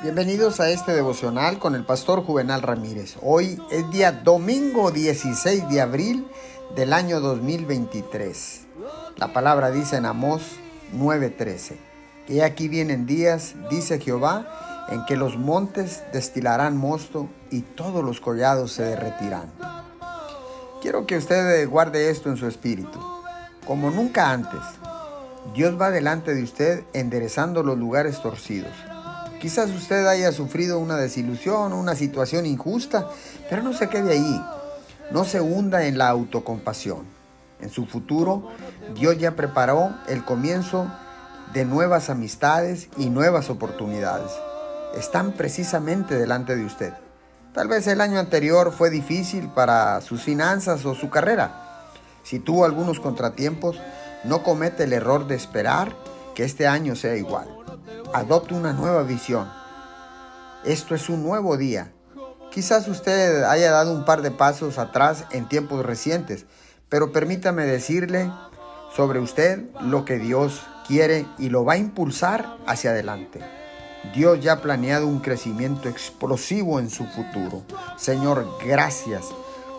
Bienvenidos a este devocional con el pastor Juvenal Ramírez. Hoy es día domingo 16 de abril del año 2023. La palabra dice en Amós 9:13, que aquí vienen días, dice Jehová, en que los montes destilarán mosto y todos los collados se derretirán. Quiero que usted guarde esto en su espíritu. Como nunca antes, Dios va delante de usted enderezando los lugares torcidos Quizás usted haya sufrido una desilusión, una situación injusta, pero no se quede ahí. No se hunda en la autocompasión. En su futuro, Dios ya preparó el comienzo de nuevas amistades y nuevas oportunidades. Están precisamente delante de usted. Tal vez el año anterior fue difícil para sus finanzas o su carrera. Si tuvo algunos contratiempos, no comete el error de esperar que este año sea igual. Adopte una nueva visión. Esto es un nuevo día. Quizás usted haya dado un par de pasos atrás en tiempos recientes, pero permítame decirle sobre usted lo que Dios quiere y lo va a impulsar hacia adelante. Dios ya ha planeado un crecimiento explosivo en su futuro. Señor, gracias,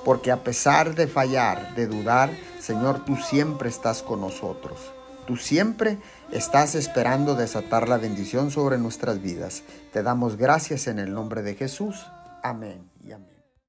porque a pesar de fallar, de dudar, Señor, tú siempre estás con nosotros. Tú siempre estás esperando desatar la bendición sobre nuestras vidas. Te damos gracias en el nombre de Jesús. Amén.